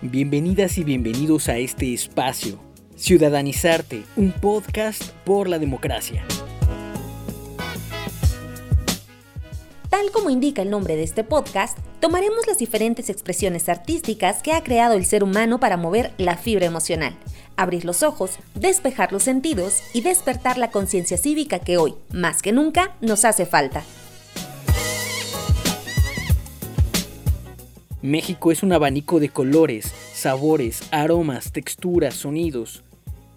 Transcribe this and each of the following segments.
Bienvenidas y bienvenidos a este espacio, Ciudadanizarte, un podcast por la democracia. Tal como indica el nombre de este podcast, tomaremos las diferentes expresiones artísticas que ha creado el ser humano para mover la fibra emocional, abrir los ojos, despejar los sentidos y despertar la conciencia cívica que hoy, más que nunca, nos hace falta. México es un abanico de colores, sabores, aromas, texturas, sonidos.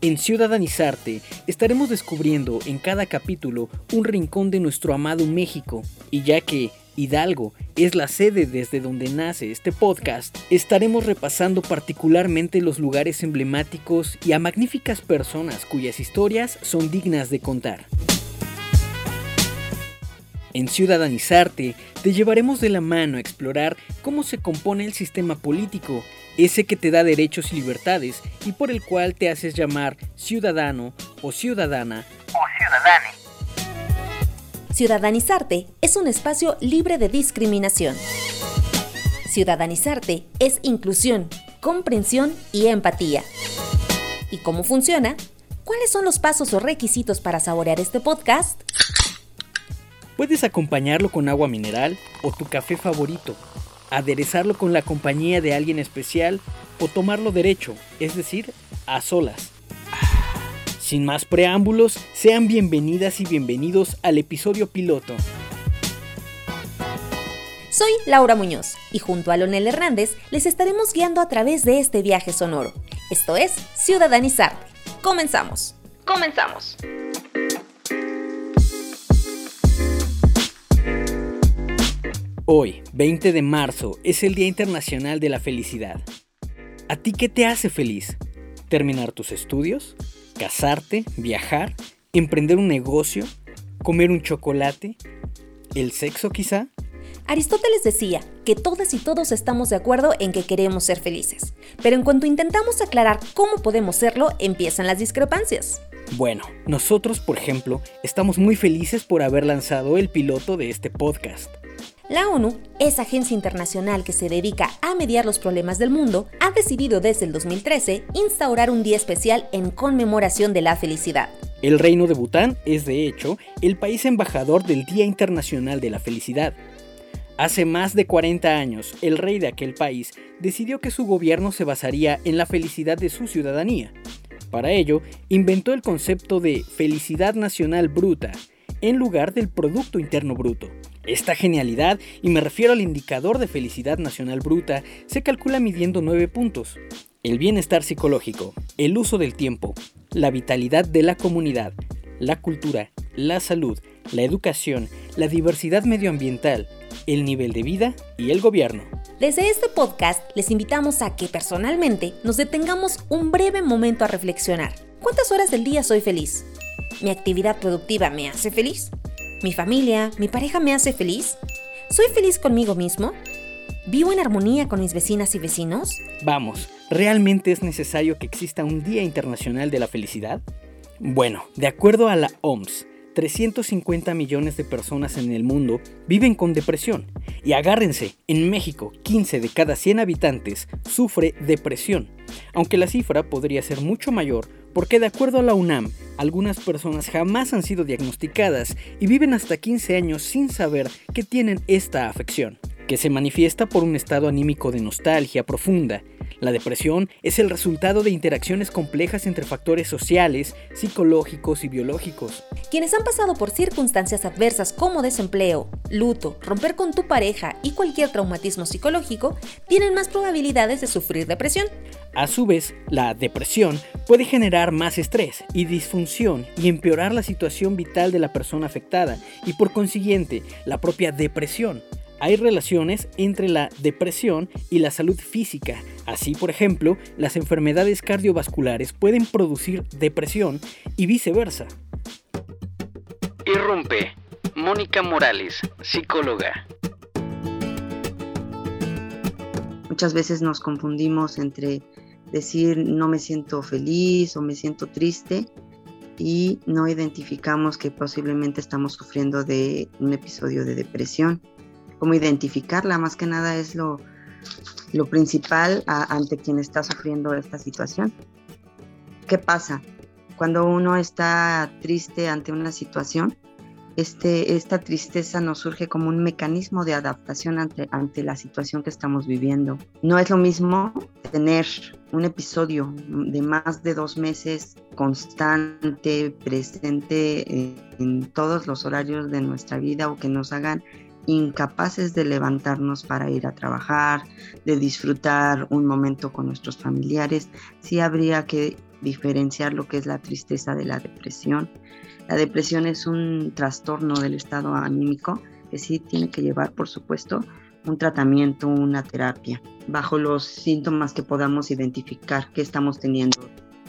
En Ciudadanizarte estaremos descubriendo en cada capítulo un rincón de nuestro amado México, y ya que Hidalgo es la sede desde donde nace este podcast, estaremos repasando particularmente los lugares emblemáticos y a magníficas personas cuyas historias son dignas de contar. En Ciudadanizarte te llevaremos de la mano a explorar cómo se compone el sistema político, ese que te da derechos y libertades y por el cual te haces llamar ciudadano o ciudadana o ciudadane. Ciudadanizarte es un espacio libre de discriminación. Ciudadanizarte es inclusión, comprensión y empatía. ¿Y cómo funciona? ¿Cuáles son los pasos o requisitos para saborear este podcast? Puedes acompañarlo con agua mineral o tu café favorito, aderezarlo con la compañía de alguien especial o tomarlo derecho, es decir, a solas. Sin más preámbulos, sean bienvenidas y bienvenidos al episodio piloto. Soy Laura Muñoz y junto a Lonel Hernández les estaremos guiando a través de este viaje sonoro. Esto es Ciudadanizar. Comenzamos. Comenzamos. Hoy, 20 de marzo, es el Día Internacional de la Felicidad. ¿A ti qué te hace feliz? ¿Terminar tus estudios? ¿Casarte? ¿Viajar? ¿Emprender un negocio? ¿Comer un chocolate? ¿El sexo quizá? Aristóteles decía que todas y todos estamos de acuerdo en que queremos ser felices, pero en cuanto intentamos aclarar cómo podemos serlo, empiezan las discrepancias. Bueno, nosotros, por ejemplo, estamos muy felices por haber lanzado el piloto de este podcast. La ONU, esa agencia internacional que se dedica a mediar los problemas del mundo, ha decidido desde el 2013 instaurar un día especial en conmemoración de la felicidad. El Reino de Bután es, de hecho, el país embajador del Día Internacional de la Felicidad. Hace más de 40 años, el rey de aquel país decidió que su gobierno se basaría en la felicidad de su ciudadanía. Para ello, inventó el concepto de felicidad nacional bruta, en lugar del Producto Interno Bruto. Esta genialidad, y me refiero al indicador de felicidad nacional bruta, se calcula midiendo nueve puntos. El bienestar psicológico, el uso del tiempo, la vitalidad de la comunidad, la cultura, la salud, la educación, la diversidad medioambiental, el nivel de vida y el gobierno. Desde este podcast les invitamos a que personalmente nos detengamos un breve momento a reflexionar. ¿Cuántas horas del día soy feliz? ¿Mi actividad productiva me hace feliz? ¿Mi familia, mi pareja me hace feliz? ¿Soy feliz conmigo mismo? ¿Vivo en armonía con mis vecinas y vecinos? Vamos, ¿realmente es necesario que exista un Día Internacional de la Felicidad? Bueno, de acuerdo a la OMS, 350 millones de personas en el mundo viven con depresión. Y agárrense, en México, 15 de cada 100 habitantes sufre depresión, aunque la cifra podría ser mucho mayor porque de acuerdo a la UNAM, algunas personas jamás han sido diagnosticadas y viven hasta 15 años sin saber que tienen esta afección, que se manifiesta por un estado anímico de nostalgia profunda. La depresión es el resultado de interacciones complejas entre factores sociales, psicológicos y biológicos. Quienes han pasado por circunstancias adversas como desempleo, luto, romper con tu pareja y cualquier traumatismo psicológico, tienen más probabilidades de sufrir depresión. A su vez, la depresión puede generar más estrés y disfunción y empeorar la situación vital de la persona afectada y por consiguiente la propia depresión. Hay relaciones entre la depresión y la salud física. Así, por ejemplo, las enfermedades cardiovasculares pueden producir depresión y viceversa. Irrumpe. Mónica Morales, psicóloga. Muchas veces nos confundimos entre decir no me siento feliz o me siento triste y no identificamos que posiblemente estamos sufriendo de un episodio de depresión. Cómo identificarla, más que nada es lo, lo principal ante quien está sufriendo esta situación. ¿Qué pasa? Cuando uno está triste ante una situación, este, esta tristeza nos surge como un mecanismo de adaptación ante, ante la situación que estamos viviendo. No es lo mismo tener un episodio de más de dos meses constante, presente en todos los horarios de nuestra vida o que nos hagan incapaces de levantarnos para ir a trabajar, de disfrutar un momento con nuestros familiares, sí habría que diferenciar lo que es la tristeza de la depresión. La depresión es un trastorno del estado anímico que sí tiene que llevar, por supuesto, un tratamiento, una terapia, bajo los síntomas que podamos identificar que estamos teniendo.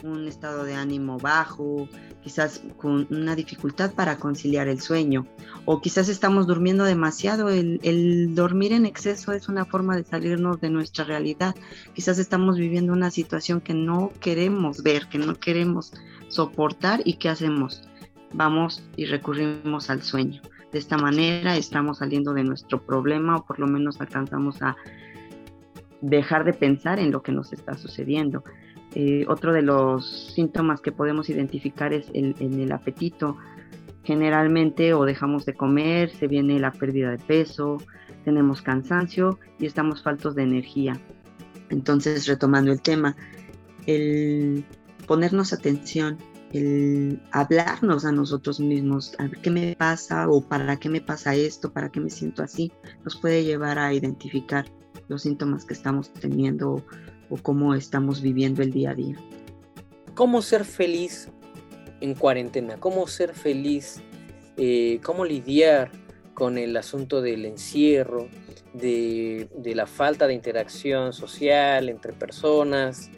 Un estado de ánimo bajo, quizás con una dificultad para conciliar el sueño, o quizás estamos durmiendo demasiado. El, dormir en exceso es una forma de salirnos de nuestra realidad. Quizás estamos viviendo una situación que no queremos ver, que no queremos soportar y ¿qué hacemos? Vamos y recurrimos al sueño. De esta manera estamos saliendo de nuestro problema o por lo menos alcanzamos a dejar de pensar en lo que nos está sucediendo. Eh, otro de los síntomas que podemos identificar es el, en el apetito. Generalmente o dejamos de comer, se viene la pérdida de peso, tenemos cansancio y estamos faltos de energía. Entonces, retomando el tema, el ponernos atención el hablarnos a nosotros mismos, a ver qué me pasa o para qué me pasa esto, para qué me siento así, nos puede llevar a identificar los síntomas que estamos teniendo o cómo estamos viviendo el día a día. ¿Cómo ser feliz en cuarentena? ¿Cómo ser feliz? Eh, ¿Cómo lidiar con el asunto del encierro, de, de la falta de interacción social entre personas?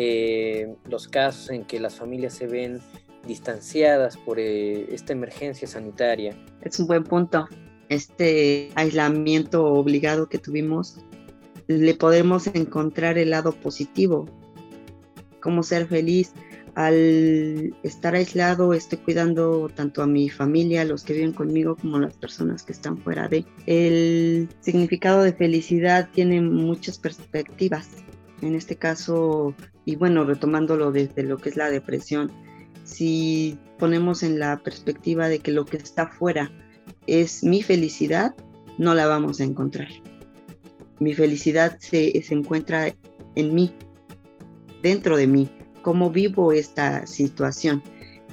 Eh, los casos en que las familias se ven distanciadas por eh, esta emergencia sanitaria. Es un buen punto. Este aislamiento obligado que tuvimos, le podemos encontrar el lado positivo, cómo ser feliz. Al estar aislado, estoy cuidando tanto a mi familia, los que viven conmigo, como las personas que están fuera de. El significado de felicidad tiene muchas perspectivas. En este caso, y bueno, retomándolo desde lo que es la depresión, si ponemos en la perspectiva de que lo que está fuera es mi felicidad, no la vamos a encontrar. Mi felicidad se, se encuentra en mí, dentro de mí, cómo vivo esta situación.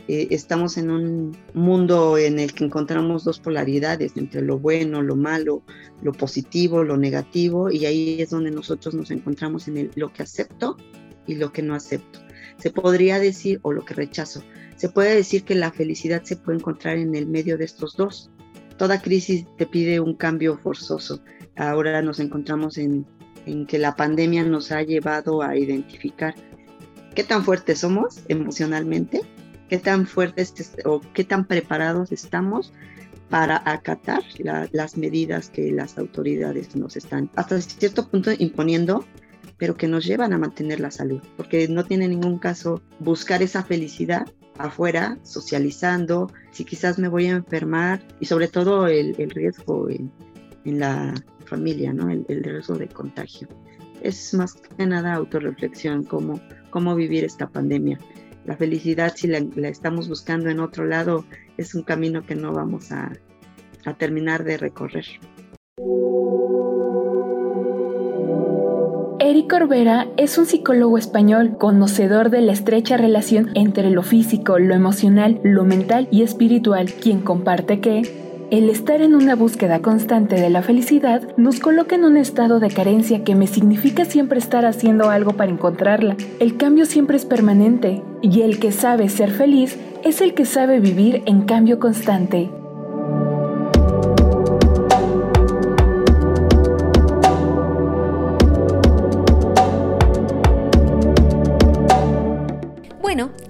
Eh, estamos en un mundo en el que encontramos dos polaridades entre lo bueno, lo malo, lo positivo, lo negativo, y ahí es donde nosotros nos encontramos en el, lo que acepto y lo que no acepto. Se podría decir, o lo que rechazo, se puede decir que la felicidad se puede encontrar en el medio de estos dos. Toda crisis te pide un cambio forzoso. Ahora nos encontramos en, en que la pandemia nos ha llevado a identificar qué tan fuertes somos emocionalmente, qué tan fuertes o qué tan preparados estamos para acatar las medidas que las autoridades nos están hasta cierto punto imponiendo pero que nos llevan a mantener la salud, porque no tiene ningún caso buscar esa felicidad afuera, socializando, si quizás me voy a enfermar y sobre todo el, riesgo en, la familia, ¿no? El, riesgo de contagio. Es más que nada autorreflexión, cómo, cómo vivir esta pandemia. La felicidad, si la, estamos buscando en otro lado, es un camino que no vamos a, terminar de recorrer. Eric Corbera es un psicólogo español conocedor de la estrecha relación entre lo físico, lo emocional, lo mental y espiritual, quien comparte que el estar en una búsqueda constante de la felicidad nos coloca en un estado de carencia que me significa siempre estar haciendo algo para encontrarla. El cambio siempre es permanente y el que sabe ser feliz es el que sabe vivir en cambio constante.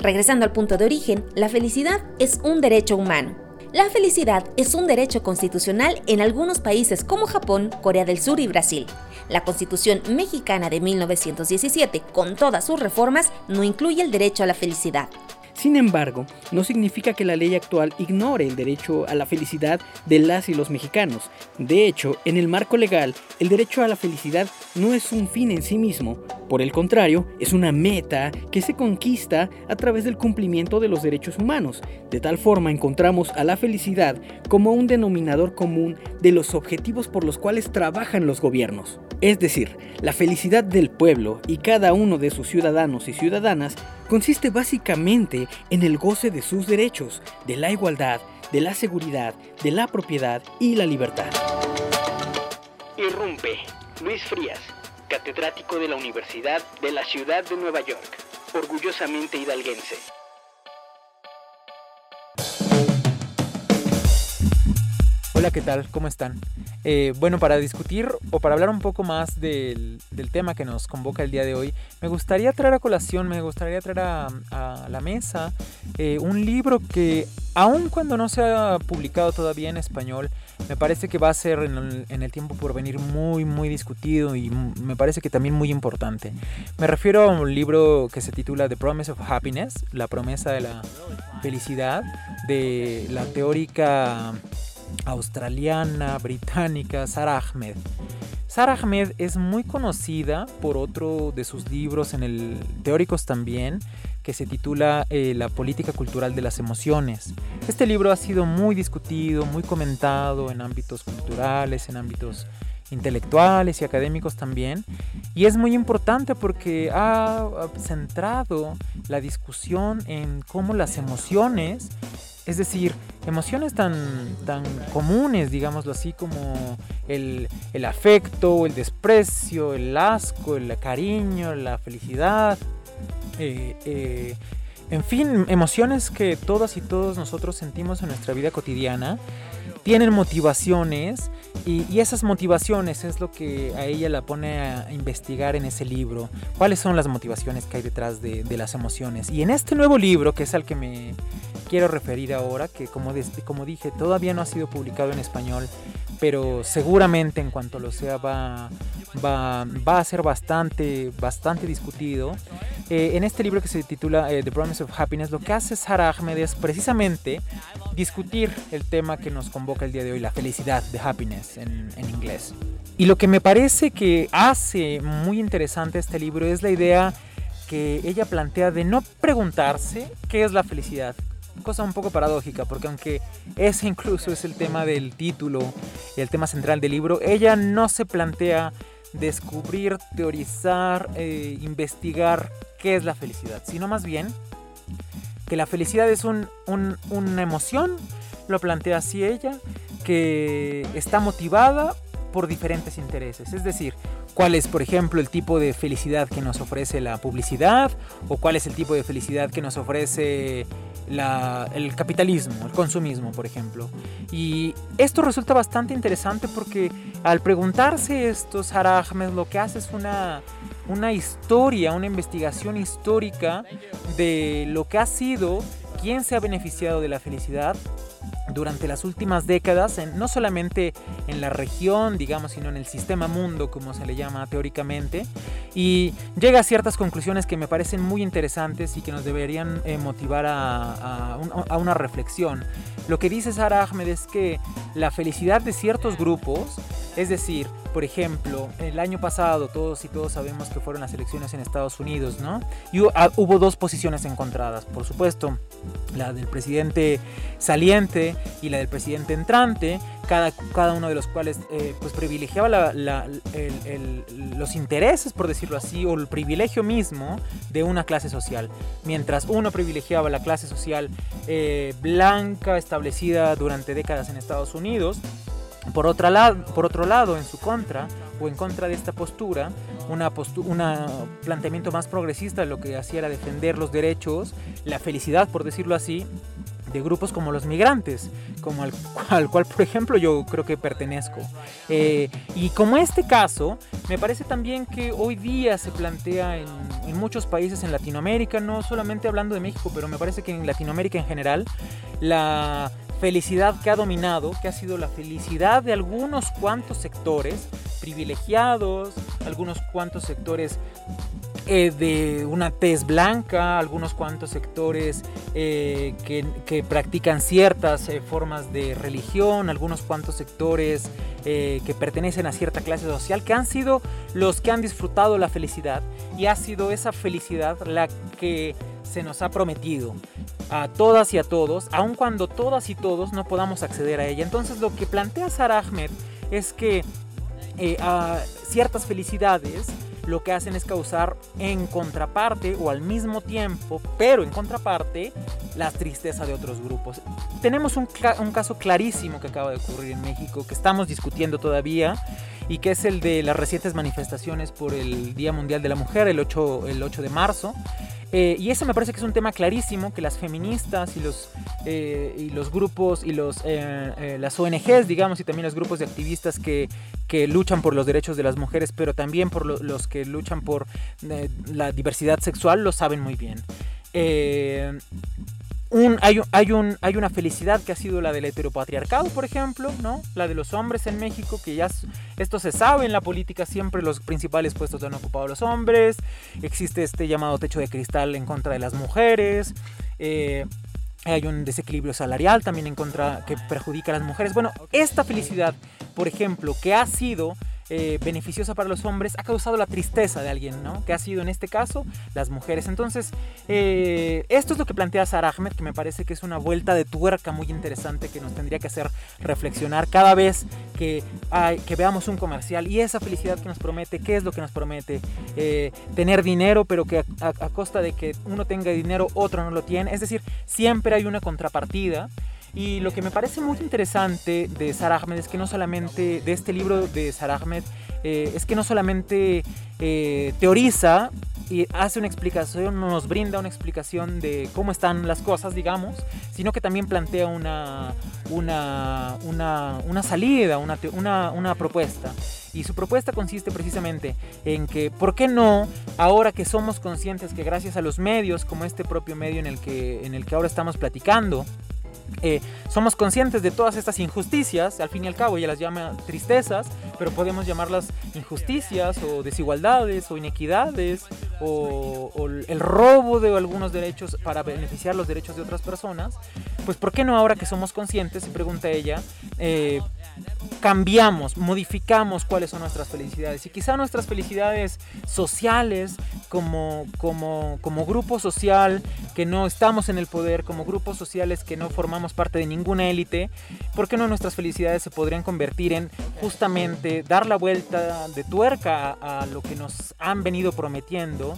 Regresando al punto de origen, la felicidad es un derecho humano. La felicidad es un derecho constitucional en algunos países como Japón, Corea del Sur y Brasil. La Constitución mexicana de 1917, con todas sus reformas, no incluye el derecho a la felicidad. Sin embargo, no significa que la ley actual ignore el derecho a la felicidad de las y los mexicanos. De hecho, en el marco legal, el derecho a la felicidad no es un fin en sí mismo, por el contrario, es una meta que se conquista a través del cumplimiento de los derechos humanos. De tal forma encontramos a la felicidad como un denominador común de los objetivos por los cuales trabajan los gobiernos. Es decir, la felicidad del pueblo y cada uno de sus ciudadanos y ciudadanas consiste básicamente en el goce de sus derechos, de la igualdad, de la seguridad, de la propiedad y la libertad. Irrumpe Luis Frías, catedrático de la Universidad de la Ciudad de Nueva York, orgullosamente hidalguense. Hola, ¿qué tal? ¿Cómo están? Eh, bueno, para discutir o para hablar un poco más del, tema que nos convoca el día de hoy, me gustaría traer a colación, me gustaría traer a, la mesa eh, un libro que, aun cuando no se ha publicado todavía en español, me parece que va a ser en el, en el, tiempo por venir muy, muy discutido y me parece que también muy importante. Me refiero a un libro que se titula The Promise of Happiness, la promesa de la felicidad, de la teórica australiana, británica, Sarah Ahmed. Sarah Ahmed es muy conocida por otro de sus libros en el teóricos también, que se titula eh, La política cultural de las emociones. Este libro ha sido muy discutido, muy comentado en ámbitos culturales, en ámbitos intelectuales y académicos también. Y es muy importante porque ha centrado la discusión en cómo las emociones es decir, emociones tan, tan comunes, digámoslo así, como el, afecto, el desprecio, el asco, el cariño, la felicidad, eh, eh, en fin, emociones que todas y todos nosotros sentimos en nuestra vida cotidiana, tienen motivaciones y, esas motivaciones es lo que a ella la pone a investigar en ese libro. ¿Cuáles son las motivaciones que hay detrás de, de las emociones? Y en este nuevo libro, que es al que me, quiero referir ahora, que como, como dije, todavía no ha sido publicado en español, pero seguramente en cuanto lo sea va, va, va a ser bastante, bastante discutido. Eh, en este libro que se titula eh, The Promise of Happiness, lo que hace Sarah Ahmed es precisamente discutir el tema que nos convoca el día de hoy, la felicidad, de happiness en, en inglés. Y lo que me parece que hace muy interesante este libro es la idea que ella plantea de no preguntarse qué es la felicidad, cosa un poco paradójica, porque aunque ese incluso es el tema del título y el tema central del libro, ella no se plantea descubrir, teorizar, eh, investigar qué es la felicidad, sino más bien que la felicidad es un, una emoción, lo plantea así ella, que está motivada por diferentes intereses. Es decir, cuál es, por ejemplo, el tipo de felicidad que nos ofrece la publicidad o cuál es el tipo de felicidad que nos ofrece el capitalismo, el consumismo, por ejemplo. Y esto resulta bastante interesante porque al preguntarse esto, Sarah Ahmed lo que hace es una, una historia, una investigación histórica de lo que ha sido, quién se ha beneficiado de la felicidad durante las últimas décadas, no solamente en la región, digamos, sino en el sistema mundo, como se le llama teóricamente, y llega a ciertas conclusiones que me parecen muy interesantes y que nos deberían eh, motivar a, a, una reflexión. Lo que dice Sarah Ahmed es que la felicidad de ciertos grupos, es decir, por ejemplo, el año pasado todos y todos sabemos que fueron las elecciones en Estados Unidos, ¿no? Y ah, hubo dos posiciones encontradas, por supuesto, la del presidente saliente y la del presidente entrante, cada, cada uno de los cuales eh, pues privilegiaba los intereses, por decirlo así, o el privilegio mismo de una clase social. Mientras uno privilegiaba la clase social eh, blanca establecida durante décadas en Estados Unidos, por, otra lado, por otro lado, en su contra, o en contra de esta postura, un planteamiento más progresista lo que hacía era defender los derechos, la felicidad, por decirlo así, de grupos como los migrantes, como al, cual, por ejemplo, yo creo que pertenezco. Eh, y como este caso, me parece también que hoy día se plantea en, en, muchos países en Latinoamérica, no solamente hablando de México, pero me parece que en Latinoamérica en general, la felicidad que ha dominado, que ha sido la felicidad de algunos cuantos sectores privilegiados, algunos cuantos sectores eh, de una tez blanca, algunos cuantos sectores eh, que, practican ciertas eh, formas de religión, algunos cuantos sectores que pertenecen a cierta clase social, que han sido los que han disfrutado la felicidad. Y ha sido esa felicidad la que se nos ha prometido a todas y a todos, aun cuando todas y todos no podamos acceder a ella. Entonces lo que plantea Sarah Ahmed es que a ciertas felicidades lo que hacen es causar en contraparte o al mismo tiempo, pero en contraparte, la tristeza de otros grupos. Tenemos un, caso clarísimo que acaba de ocurrir en México, que estamos discutiendo todavía, y que es el de las recientes manifestaciones por el Día Mundial de la Mujer, el 8, el 8 de marzo, eh, y eso me parece que es un tema clarísimo que las feministas y los, eh, y los grupos y los, eh, las ONGs, digamos, y también los grupos de activistas que, que luchan por los derechos de las mujeres, pero también por los que luchan por la diversidad sexual, lo saben muy bien hay, hay, un, hay una felicidad que ha sido la del heteropatriarcado, por ejemplo, ¿no? La de los hombres en México, que ya esto se sabe en la política, siempre los principales puestos han ocupado los hombres. Existe este llamado techo de cristal en contra de las mujeres. Eh, hay un desequilibrio salarial también en contra que perjudica a las mujeres. Bueno, esta felicidad, por ejemplo, que ha sido eh, beneficiosa para los hombres ha causado la tristeza de alguien, ¿no? Que ha sido en este caso las mujeres. Entonces, eh, esto es lo que plantea Sarah Ahmed, que me parece que es una vuelta de tuerca muy interesante que nos tendría que hacer reflexionar cada vez que, hay, que veamos un comercial y esa felicidad que nos promete, ¿qué es lo que nos promete? Eh, tener dinero, pero que a costa de que uno tenga dinero, otro no lo tiene. Es decir, siempre hay una contrapartida. Y lo que me parece muy interesante de Sarah Ahmed es que no solamente, de este libro de Sarah Ahmed, eh, es que no solamente eh, teoriza y hace una explicación, nos brinda una explicación de cómo están las cosas, digamos, sino que también plantea una, una, una, una salida, una, una, una propuesta. Y su propuesta consiste precisamente en que, ¿por qué no, ahora que somos conscientes que gracias a los medios, como este propio medio en el que, en el que ahora estamos platicando, eh, somos conscientes de todas estas injusticias, al fin y al cabo ella las llama tristezas, pero podemos llamarlas injusticias o desigualdades o inequidades o, el robo de algunos derechos para beneficiar los derechos de otras personas, pues ¿por qué no ahora que somos conscientes, se pregunta ella, eh, cambiamos, modificamos cuáles son nuestras felicidades. Y quizá nuestras felicidades sociales, como, como, como grupo social que no estamos en el poder, como grupos sociales que no formamos parte de ninguna élite, ¿por qué no nuestras felicidades se podrían convertir en justamente dar la vuelta de tuerca a lo que nos han venido prometiendo?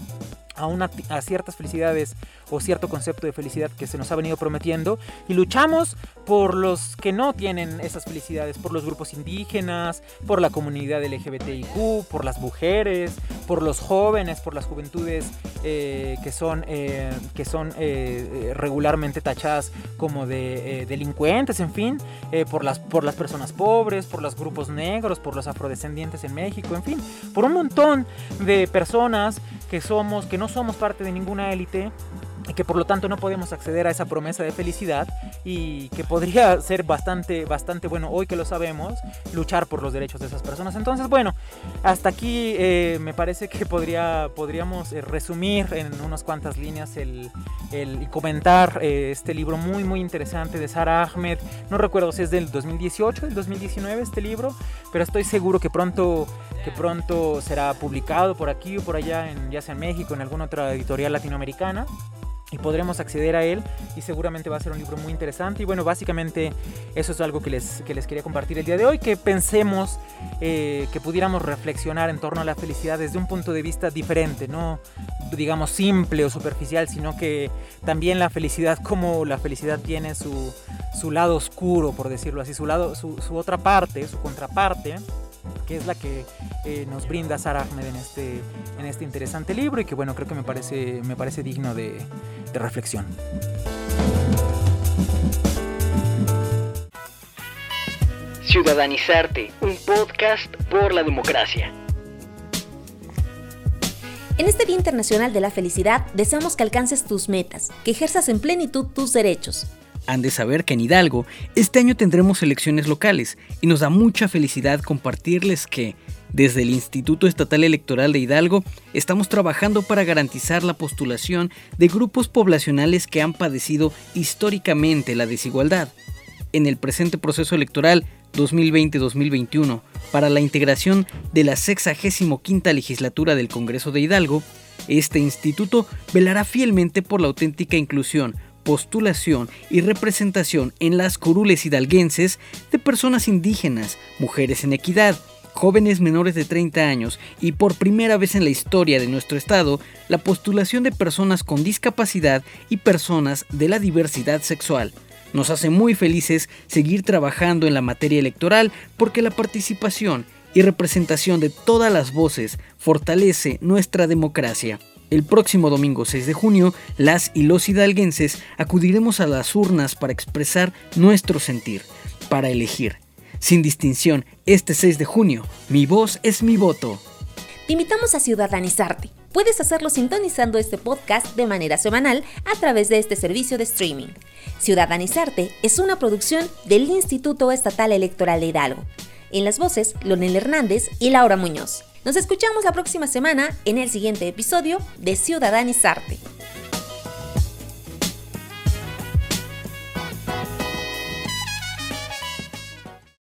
A, una, a, ciertas felicidades o cierto concepto de felicidad que se nos ha venido prometiendo. Y luchamos por los que no tienen esas felicidades, por los grupos indígenas, por la comunidad LGBTIQ, por las mujeres, por los jóvenes, por las juventudes eh, que son, eh, que son eh, regularmente tachadas como de delincuentes, en fin, por, las, por las personas pobres, por los grupos negros, por los afrodescendientes en México, en fin, por un montón de personas que somos, que no somos parte de ninguna élite que por lo tanto no podemos acceder a esa promesa de felicidad y que podría ser bastante, bastante bueno hoy que lo sabemos, luchar por los derechos de esas personas. Entonces, bueno, hasta aquí eh, me parece que podría, podríamos eh, resumir en unas cuantas líneas el, el y comentar eh, este libro muy, muy interesante de Sara Ahmed. No recuerdo si es del 2018, del 2019 este libro, pero estoy seguro que pronto, que pronto será publicado por aquí o por allá, en, ya sea en México, en alguna otra editorial latinoamericana y podremos acceder a él y seguramente va a ser un libro muy interesante. Y bueno básicamente eso es algo que les, que les quería compartir el día de hoy que pensemos eh, que pudiéramos reflexionar en torno a la felicidad desde un punto de vista diferente no digamos simple o superficial sino que también la felicidad como la felicidad tiene su, su lado oscuro por decirlo así su lado su, su otra parte su contraparte que es la que eh, nos brinda Sarah Ahmed en este, en este interesante libro y que bueno, creo que me parece, me parece digno de, de reflexión. Ciudadanizarte, un podcast por la democracia. En este Día Internacional de la Felicidad deseamos que alcances tus metas, que ejerzas en plenitud tus derechos. Han de saber que en Hidalgo este año tendremos elecciones locales y nos da mucha felicidad compartirles que, desde el Instituto Estatal Electoral de Hidalgo, estamos trabajando para garantizar la postulación de grupos poblacionales que han padecido históricamente la desigualdad. En el presente proceso electoral 2020-2021 para la integración de la 65 legislatura del Congreso de Hidalgo, este instituto velará fielmente por la auténtica inclusión, postulación y representación en las curules hidalguenses de personas indígenas, mujeres en equidad, jóvenes menores de 30 años y por primera vez en la historia de nuestro estado, la postulación de personas con discapacidad y personas de la diversidad sexual. Nos hace muy felices seguir trabajando en la materia electoral porque la participación y representación de todas las voces fortalece nuestra democracia. El próximo domingo 6 de junio, las y los hidalguenses acudiremos a las urnas para expresar nuestro sentir, para elegir. Sin distinción, este 6 de junio, mi voz es mi voto. Te invitamos a ciudadanizarte. Puedes hacerlo sintonizando este podcast de manera semanal a través de este servicio de streaming. Ciudadanizarte es una producción del Instituto Estatal Electoral de Hidalgo. En las voces, Lonel Hernández y Laura Muñoz. Nos escuchamos la próxima semana en el siguiente episodio de Ciudadanizarte.